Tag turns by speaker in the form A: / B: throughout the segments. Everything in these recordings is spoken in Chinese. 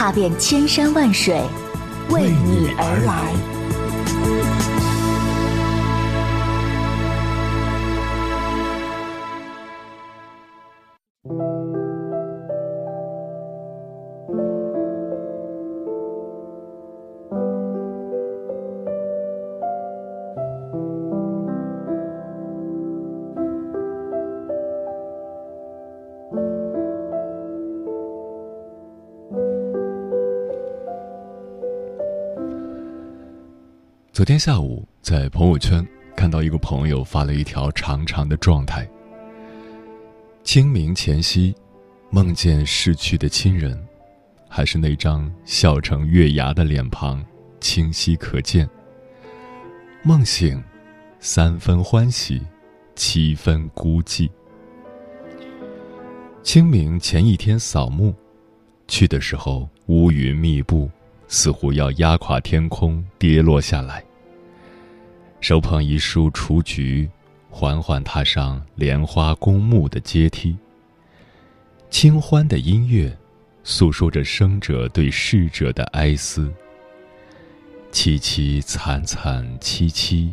A: 踏遍千山万水，为你而来。
B: 昨天下午在朋友圈看到一个朋友发了一条长长的状态。清明前夕，梦见逝去的亲人，还是那张笑成月牙的脸庞，清晰可见。梦醒，三分欢喜，七分孤寂。清明前一天扫墓，去的时候乌云密布，似乎要压垮天空，跌落下来。手捧一束雏菊，缓缓踏上莲花公墓的阶梯。清欢的音乐，诉说着生者对逝者的哀思。凄凄惨惨戚戚，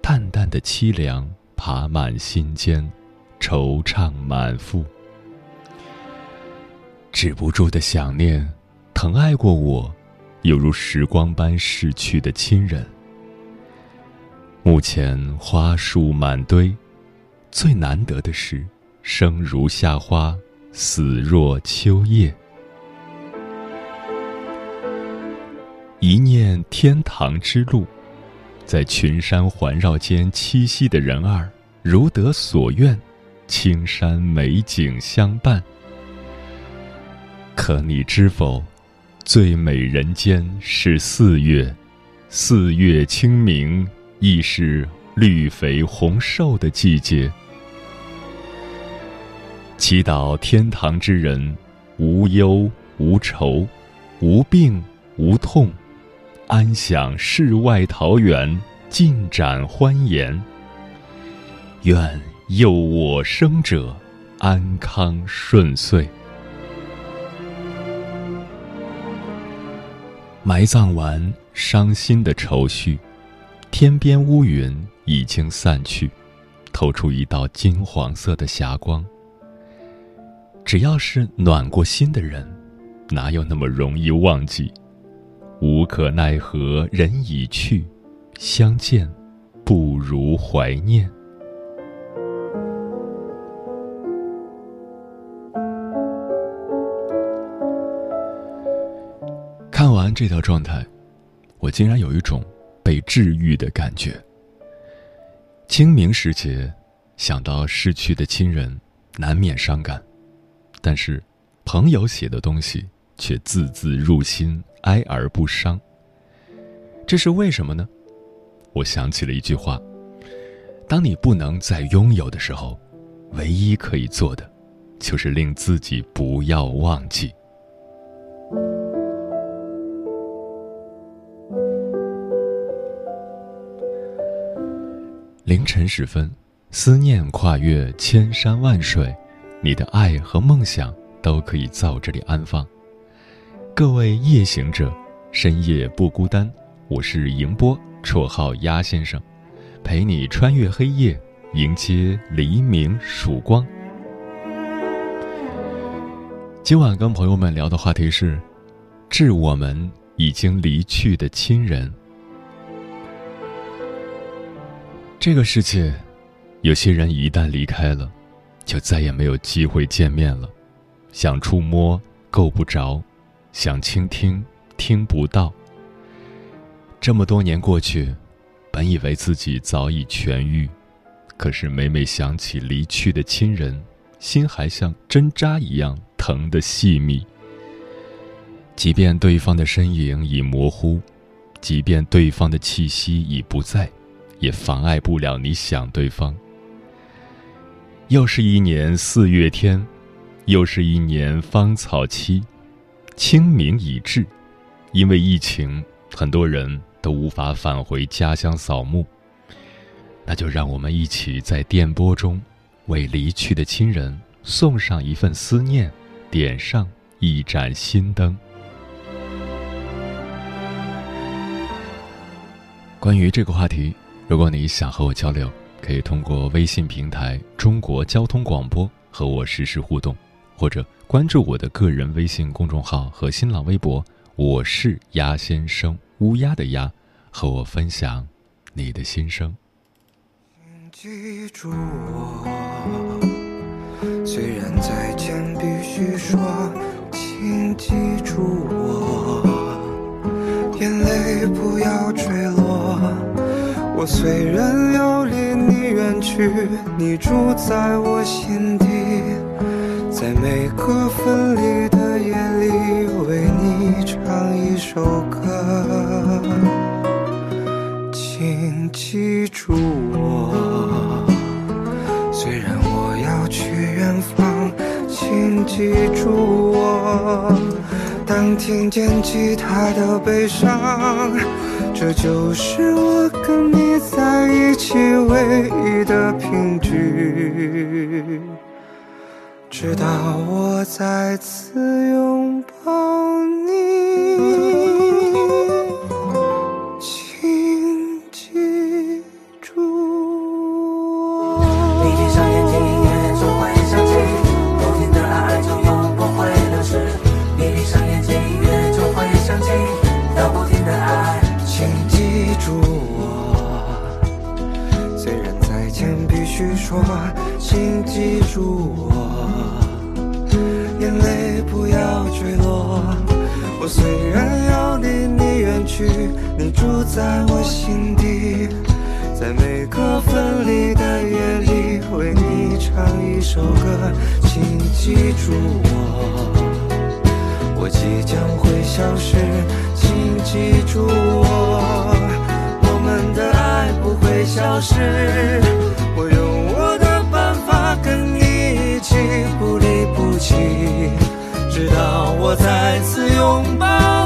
B: 淡淡的凄凉爬满心间，惆怅满腹。止不住的想念，疼爱过我，犹如时光般逝去的亲人。目前花树满堆，最难得的是，生如夏花，死若秋叶。一念天堂之路，在群山环绕间栖息的人儿，如得所愿，青山美景相伴。可你知否？最美人间是四月，四月清明，亦是绿肥红瘦的季节。祈祷天堂之人，无忧无愁，无病无痛，安享世外桃源，尽展欢颜。愿佑我生者安康顺遂。埋葬完伤心的愁绪，天边乌云已经散去，透出一道金黄色的霞光。只要是暖过心的人，哪有那么容易忘记？无可奈何人已去，相见不如怀念。看完这条状态，我竟然有一种被治愈的感觉。清明时节，想到逝去的亲人，难免伤感，但是朋友写的东西却字字入心，哀而不伤。这是为什么呢？我想起了一句话：当你不能再拥有的时候，唯一可以做的，就是令自己不要忘记。凌晨时分，思念跨越千山万水，你的爱和梦想都可以在我这里安放。各位夜行者，深夜不孤单，我是迎波，绰号鸭先生，陪你穿越黑夜，迎接黎明曙光。今晚跟朋友们聊的话题是，致我们已经离去的亲人。这个世界，有些人一旦离开了，就再也没有机会见面了。想触摸，够不着；想倾听，听不到。这么多年过去，本以为自己早已痊愈，可是每每想起离去的亲人，心还像针扎一样疼得细密。即便对方的身影已模糊，即便对方的气息已不在，也妨碍不了你想对方。又是一年四月天，又是一年芳草期，清明已至。因为疫情，很多人都无法返回家乡扫墓。那就让我们一起在电波中，为离去的亲人送上一份思念，点上一盏心灯。关于这个话题，如果你想和我交流，可以通过微信平台“中国交通广播”和我实时互动，或者关注我的个人微信公众号和新浪微博。我是鸭先生，乌鸦的鸭，和我分享你的心声。
C: 记住我，虽然再见必须说，请记住我，眼泪不要坠落。我虽然要离你远去，你住在我心底，在每个分离的夜里，为你唱一首歌，请记住我。虽然我要去远方，请记住我。当听见吉他的悲伤，这就是我跟你在一起唯一的凭据。直到我再次拥抱你，去说，请记住我，眼泪不要坠落。我虽然要离你远去，你住在我心底，在每个分离的夜里，为你唱一首歌，请记住我。我即将会消失，请记住我，我们的爱不会消失。我用我的办法跟你一起不离不弃，直到我再次拥抱。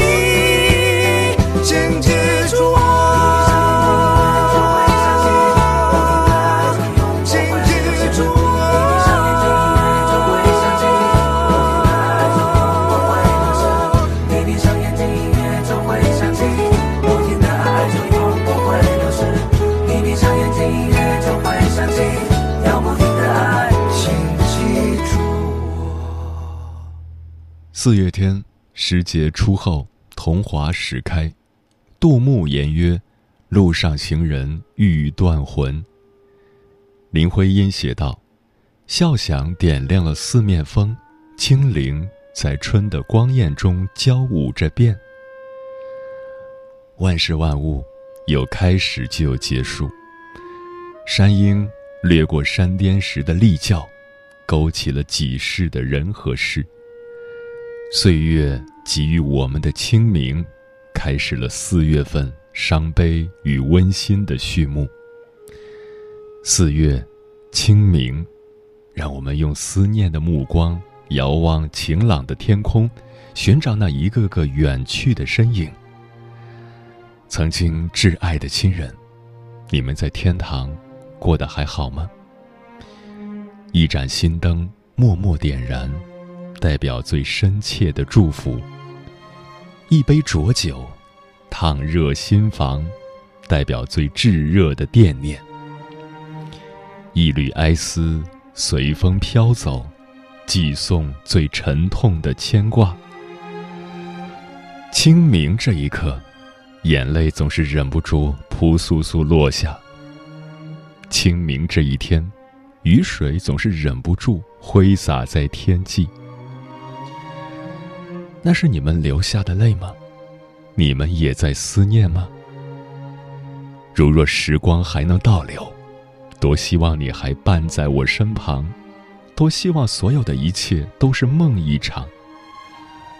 B: 四月天，时节初后，桐华始开。杜牧言曰：“路上行人欲断魂。”林徽因写道：“笑响点亮了四面风，清灵在春的光艳中交舞着变。”万事万物，有开始就有结束。山鹰掠过山巅时的厉叫，勾起了几世的人和事。岁月给予我们的清明，开始了四月份伤悲与温馨的序幕。四月，清明，让我们用思念的目光遥望晴朗的天空，寻找那一个个远去的身影。曾经挚爱的亲人，你们在天堂过得还好吗？一盏心灯默默点燃。代表最深切的祝福，一杯浊酒，烫热心房，代表最炙热的惦念；一缕哀思随风飘走，寄送最沉痛的牵挂。清明这一刻，眼泪总是忍不住扑簌簌落下。清明这一天，雨水总是忍不住挥洒在天际。那是你们流下的泪吗？你们也在思念吗？如若时光还能倒流，多希望你还伴在我身旁，多希望所有的一切都是梦一场，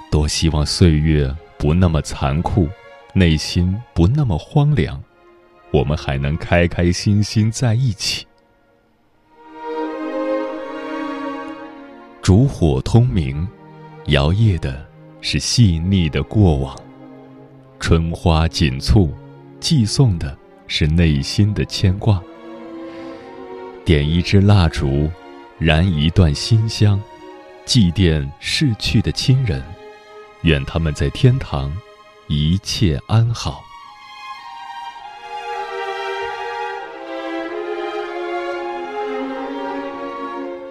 B: 多希望岁月不那么残酷，内心不那么荒凉，我们还能开开心心在一起。烛火通明，摇曳的。是细腻的过往，春花锦簇，寄送的是内心的牵挂。点一支蜡烛，燃一段馨香，祭奠逝去的亲人，愿他们在天堂一切安好。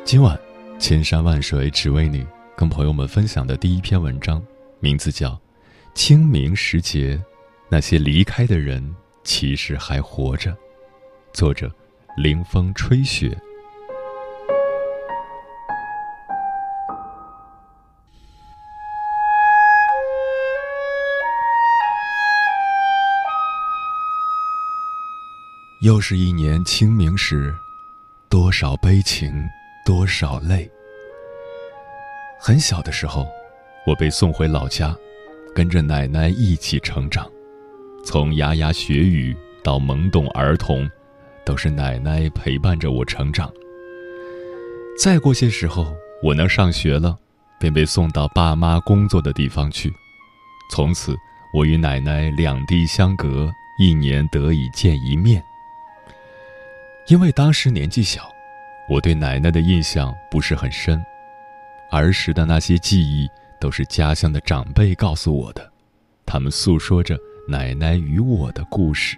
B: 今晚，千山万水只为你。跟朋友们分享的第一篇文章，名字叫《清明时节》，那些离开的人其实还活着。作者：凌风吹雪。又是一年清明时，多少悲情，多少泪。很小的时候，我被送回老家，跟着奶奶一起成长。从牙牙学语到懵懂儿童，都是奶奶陪伴着我成长。再过些时候，我能上学了，便被送到爸妈工作的地方去。从此，我与奶奶两地相隔，一年得以见一面。因为当时年纪小，我对奶奶的印象不是很深。儿时的那些记忆，都是家乡的长辈告诉我的，他们诉说着奶奶与我的故事。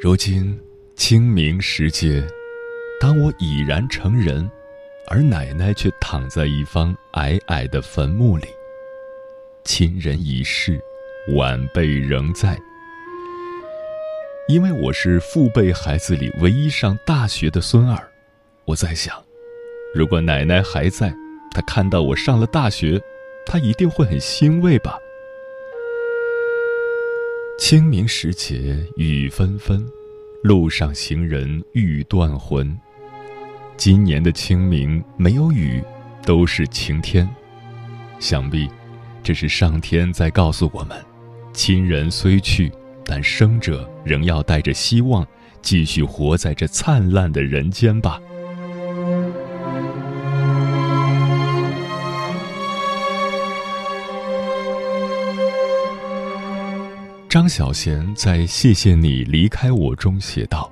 B: 如今清明时节，当我已然成人，而奶奶却躺在一方矮矮的坟墓里，亲人已逝，晚辈仍在。因为我是父辈孩子里唯一上大学的孙儿。我在想，如果奶奶还在，她看到我上了大学，她一定会很欣慰吧。清明时节雨纷纷，路上行人欲断魂。今年的清明没有雨，都是晴天。想必，这是上天在告诉我们：亲人虽去，但生者仍要带着希望，继续活在这灿烂的人间吧。张小娴在《谢谢你离开我》中写道：“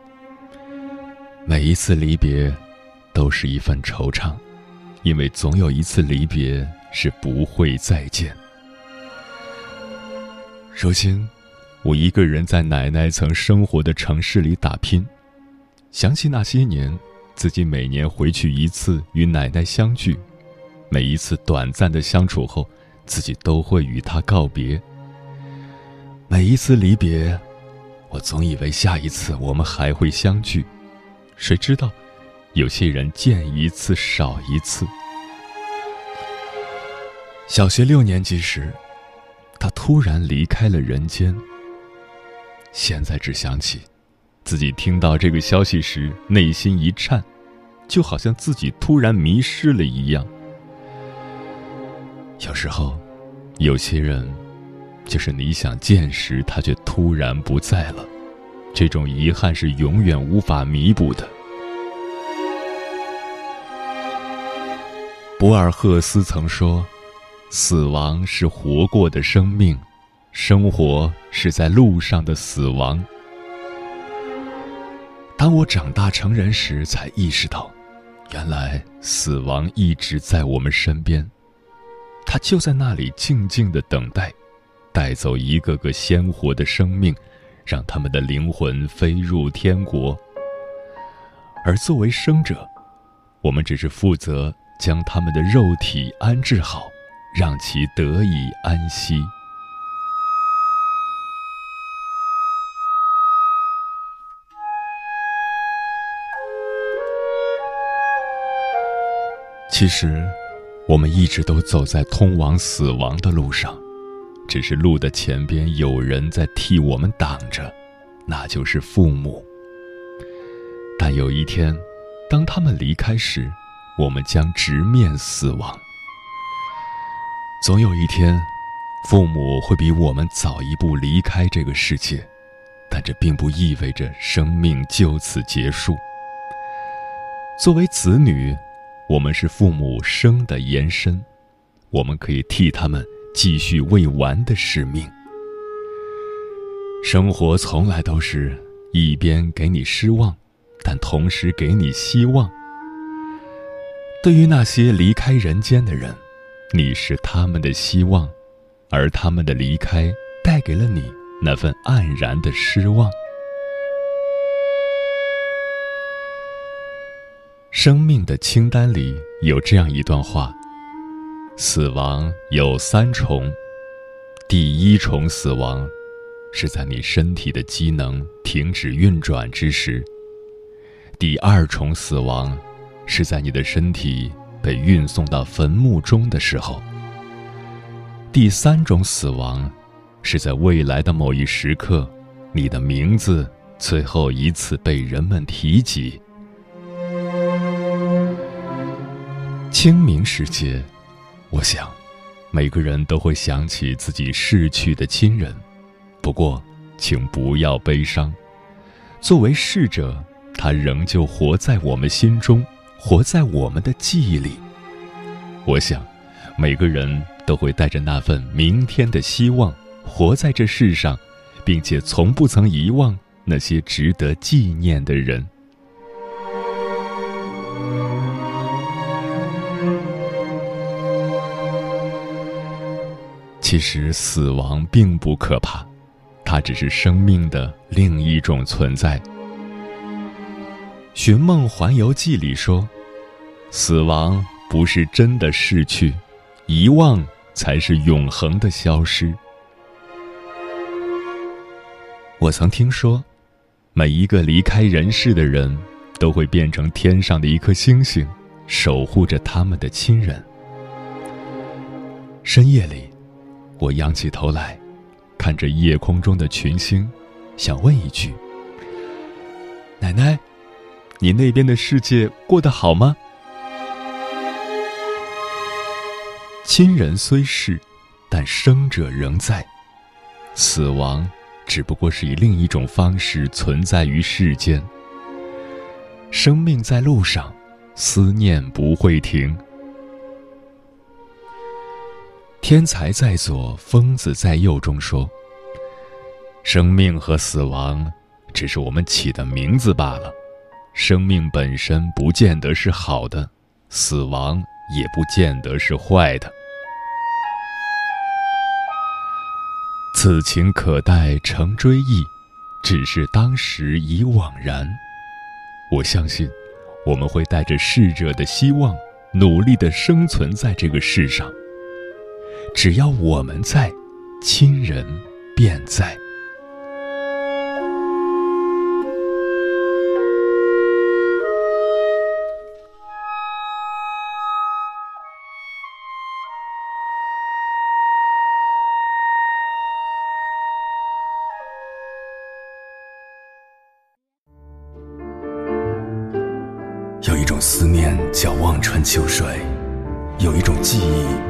B: 每一次离别，都是一份惆怅，因为总有一次离别是不会再见。”如今，我一个人在奶奶曾生活的城市里打拼，想起那些年，自己每年回去一次与奶奶相聚，每一次短暂的相处后，自己都会与她告别。每一次离别，我总以为下一次我们还会相聚，谁知道，有些人见一次少一次。小学六年级时，他突然离开了人间。现在只想起，自己听到这个消息时内心一颤，就好像自己突然迷失了一样。有时候，有些人。就是你想见时，他却突然不在了，这种遗憾是永远无法弥补的。博尔赫斯曾说：“死亡是活过的生命，生活是在路上的死亡。”当我长大成人时，才意识到，原来死亡一直在我们身边。他就在那里静静的等待，带走一个个鲜活的生命，让他们的灵魂飞入天国。而作为生者，我们只是负责将他们的肉体安置好，让其得以安息。其实，我们一直都走在通往死亡的路上，只是路的前边有人在替我们挡着，那就是父母。但有一天，当他们离开时，我们将直面死亡。总有一天，父母会比我们早一步离开这个世界，但这并不意味着生命就此结束。作为子女。我们是父母生的延伸，我们可以替他们继续未完的使命。生活从来都是一边给你失望，但同时给你希望。对于那些离开人间的人，你是他们的希望，而他们的离开带给了你那份黯然的失望。生命的清单里有这样一段话：死亡有三重，第一重死亡是在你身体的机能停止运转之时；第二重死亡是在你的身体被运送到坟墓中的时候；第三种死亡是在未来的某一时刻，你的名字最后一次被人们提及。清明时节，我想，每个人都会想起自己逝去的亲人。不过，请不要悲伤。作为逝者，他仍旧活在我们心中，活在我们的记忆里。我想，每个人都会带着那份明天的希望，活在这世上，并且从不曾遗忘那些值得纪念的人。其实死亡并不可怕，它只是生命的另一种存在。《寻梦环游记》里说：“死亡不是真的逝去，遗忘才是永恒的消失。”我曾听说，每一个离开人世的人，都会变成天上的一颗星星，守护着他们的亲人。深夜里。我仰起头来，看着夜空中的群星，想问一句：“奶奶，你那边的世界过得好吗？”亲人虽逝，但生者仍在。死亡只不过是以另一种方式存在于世间。生命在路上，思念不会停。天才在左，疯子在右中说：“生命和死亡，只是我们起的名字罢了。生命本身不见得是好的，死亡也不见得是坏的。此情可待成追忆，只是当时已惘然。我相信，我们会带着逝者的希望，努力的生存在这个世上。”只要我们在，亲人便在。
D: 有一种思念叫望穿秋水，有一种记忆。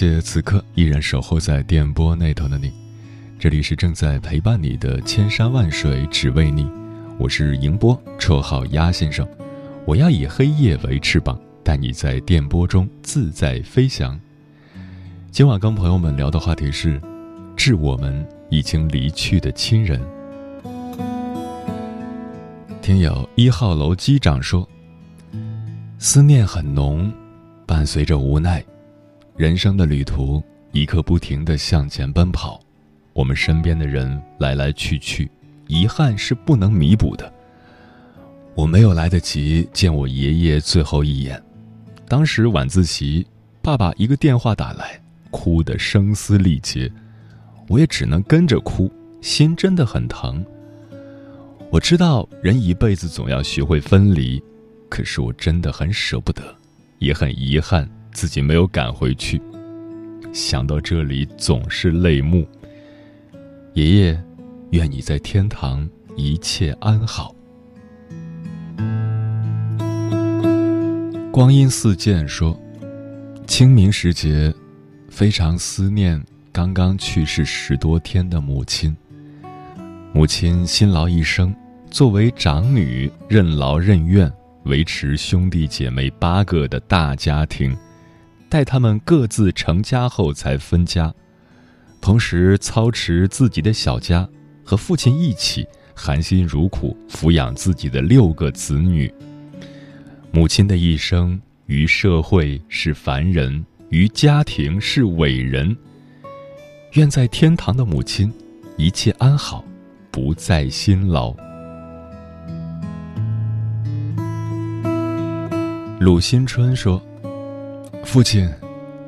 B: 谢此刻依然守候在电波那头的你，这里是正在陪伴你的千山万水只为你，我是迎波，绰号鸭先生，我要以黑夜为翅膀，带你在电波中自在飞翔。今晚跟朋友们聊的话题是，致我们已经离去的亲人。听友一号楼机长说，思念很浓，伴随着无奈。人生的旅途，一刻不停地向前奔跑，我们身边的人来来去去，遗憾是不能弥补的。我没有来得及见我爷爷最后一眼，当时晚自习，爸爸一个电话打来，哭得声嘶力竭，我也只能跟着哭，心真的很疼。我知道人一辈子总要学会分离，可是我真的很舍不得，也很遗憾。自己没有赶回去，想到这里总是泪目。爷爷，愿你在天堂一切安好。光阴似箭说，清明时节，非常思念刚刚去世十多天的母亲。母亲辛劳一生，作为长女，任劳任怨，维持兄弟姐妹八个的大家庭。待他们各自成家后才分家，同时操持自己的小家，和父亲一起含辛茹苦抚养自己的六个子女。母亲的一生于社会是凡人，于家庭是伟人。愿在天堂的母亲一切安好，不再辛劳。鲁新春说。父亲，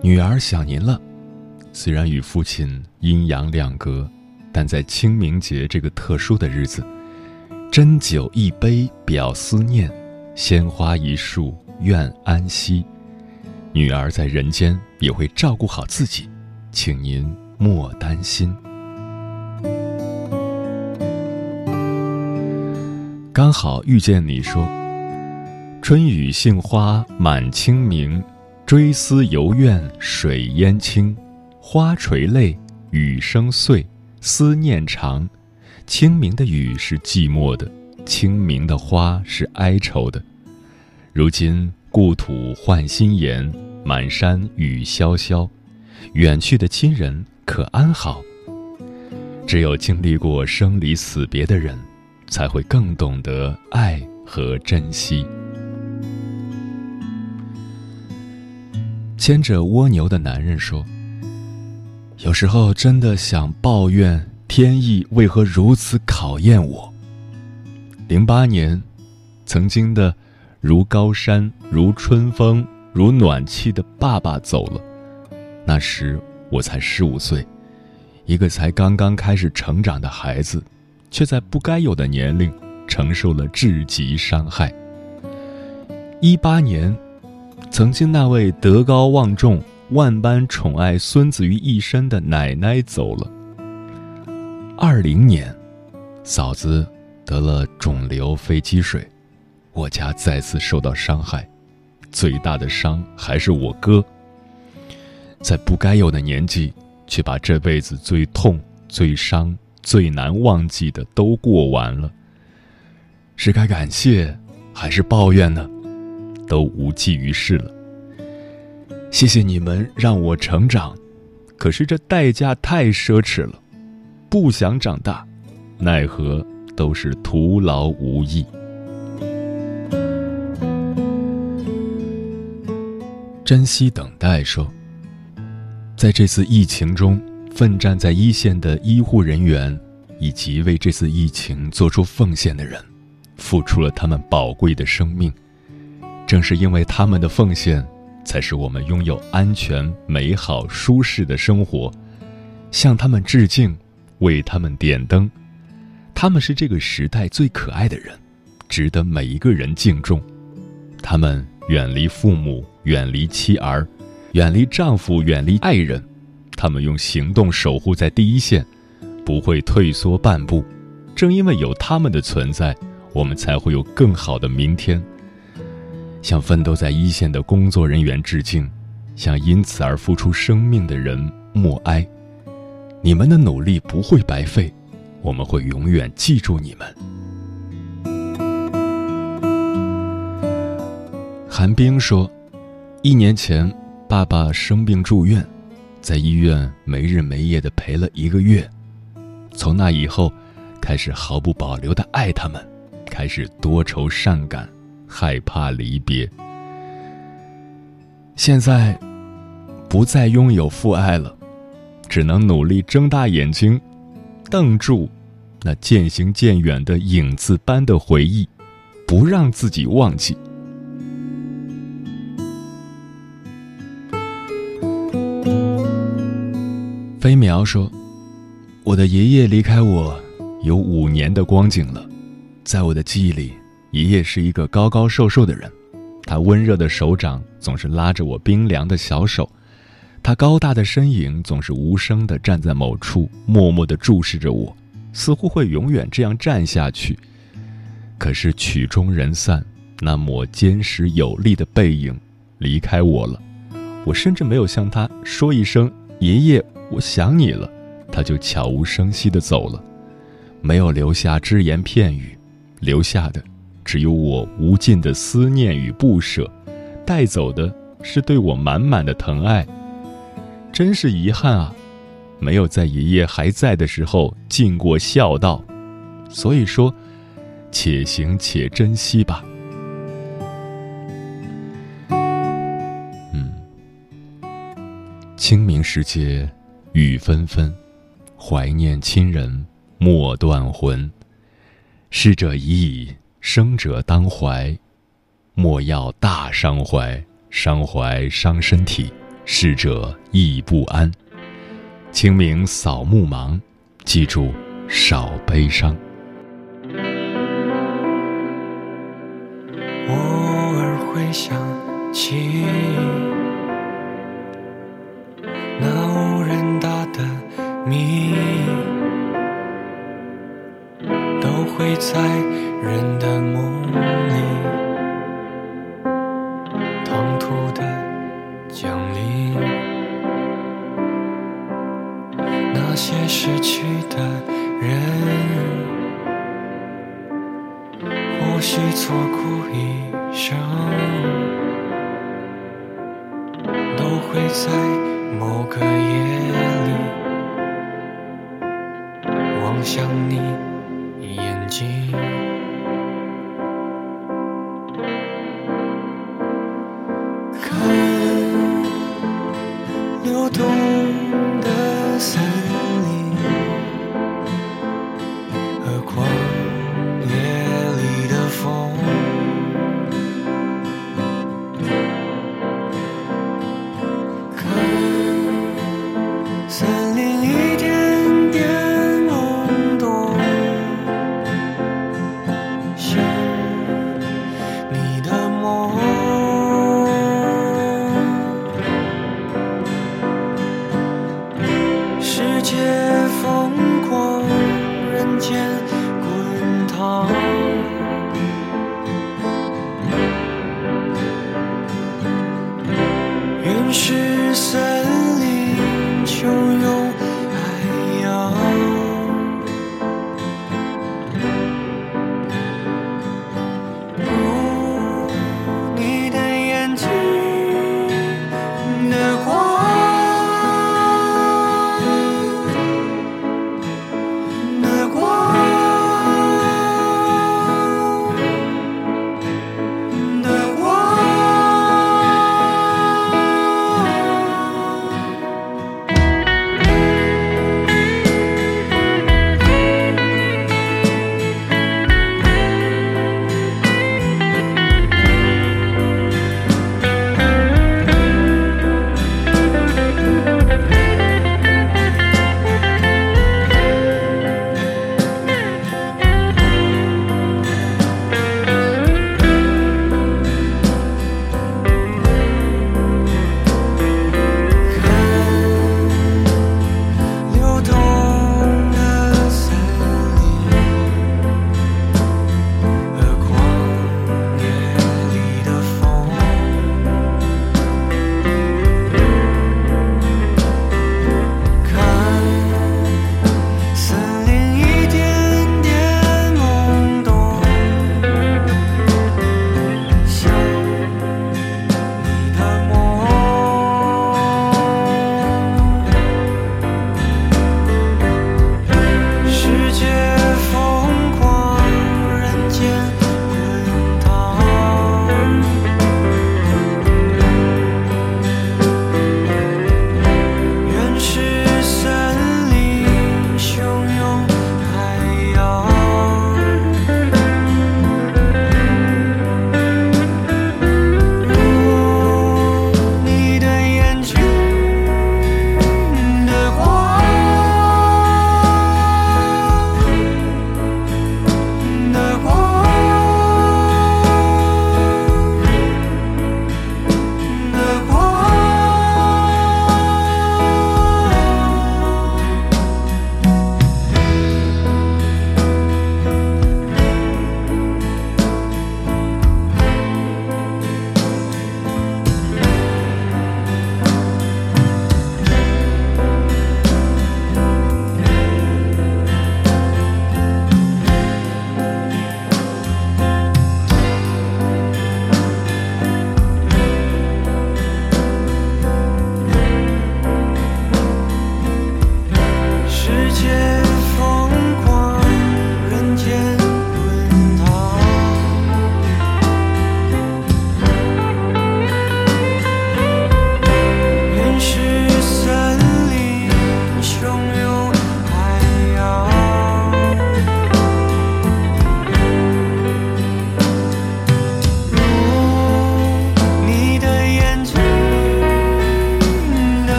B: 女儿想您了。虽然与父亲阴阳两隔，但在清明节这个特殊的日子，斟酒一杯表思念，鲜花一束愿安息。女儿在人间也会照顾好自己，请您莫担心。刚好遇见你说：“春雨杏花满清明。”追思犹怨水烟清，花垂泪，雨声碎，思念长。清明的雨是寂寞的，清明的花是哀愁的。如今故土换新颜，满山雨潇潇，远去的亲人可安好？只有经历过生离死别的人，才会更懂得爱和珍惜。牵着蜗牛的男人说：“有时候真的想抱怨天意为何如此考验我。零八年，曾经的如高山、如春风、如暖气的爸爸走了，那时我才十五岁，一个才刚刚开始成长的孩子，却在不该有的年龄承受了至极伤害。一八年。”曾经那位德高望重、万般宠爱孙子于一身的奶奶走了。二零年，嫂子得了肿瘤肺积水，我家再次受到伤害，最大的伤还是我哥。在不该有的年纪，却把这辈子最痛、最伤、最难忘记的都过完了。是该感谢，还是抱怨呢？都无济于事了。谢谢你们让我成长，可是这代价太奢侈了。不想长大，奈何都是徒劳无益。珍惜等待说，在这次疫情中，奋战在一线的医护人员，以及为这次疫情做出奉献的人，付出了他们宝贵的生命。正是因为他们的奉献，才使我们拥有安全、美好、舒适的生活。向他们致敬，为他们点灯。他们是这个时代最可爱的人，值得每一个人敬重。他们远离父母，远离妻儿，远离丈夫，远离爱人。他们用行动守护在第一线，不会退缩半步。正因为有他们的存在，我们才会有更好的明天。向奋斗在一线的工作人员致敬，向因此而付出生命的人默哀。你们的努力不会白费，我们会永远记住你们。韩冰说：“一年前，爸爸生病住院，在医院没日没夜的陪了一个月。从那以后，开始毫不保留的爱他们，开始多愁善感，害怕离别。现在，不再拥有父爱了。”只能努力睁大眼睛，瞪住那渐行渐远的影子般的回忆，不让自己忘记。飞苗说：“我的爷爷离开我有五年的光景了，在我的记忆里，爷爷是一个高高瘦瘦的人，他温热的手掌总是拉着我冰凉的小手。”他高大的身影总是无声地站在某处，默默地注视着我，似乎会永远这样站下去。可是曲终人散，那抹坚实有力的背影离开我了。我甚至没有向他说一声“爷爷，我想你了”，他就悄无声息地走了，没有留下只言片语，留下的只有我无尽的思念与不舍，带走的是对我满满的疼爱。真是遗憾啊，没有在爷爷还在的时候尽过孝道，所以说，且行且珍惜吧。嗯，清明时节雨纷纷，怀念亲人莫断魂。逝者已矣，生者当怀，莫要大伤怀，伤怀伤身体。逝者亦不安。清明扫墓忙，记住少悲伤。
C: 偶尔会想起那无人答的谜，会在人的梦里。唐突的降临。那些失去的人，或许错过一生，都会在某个夜里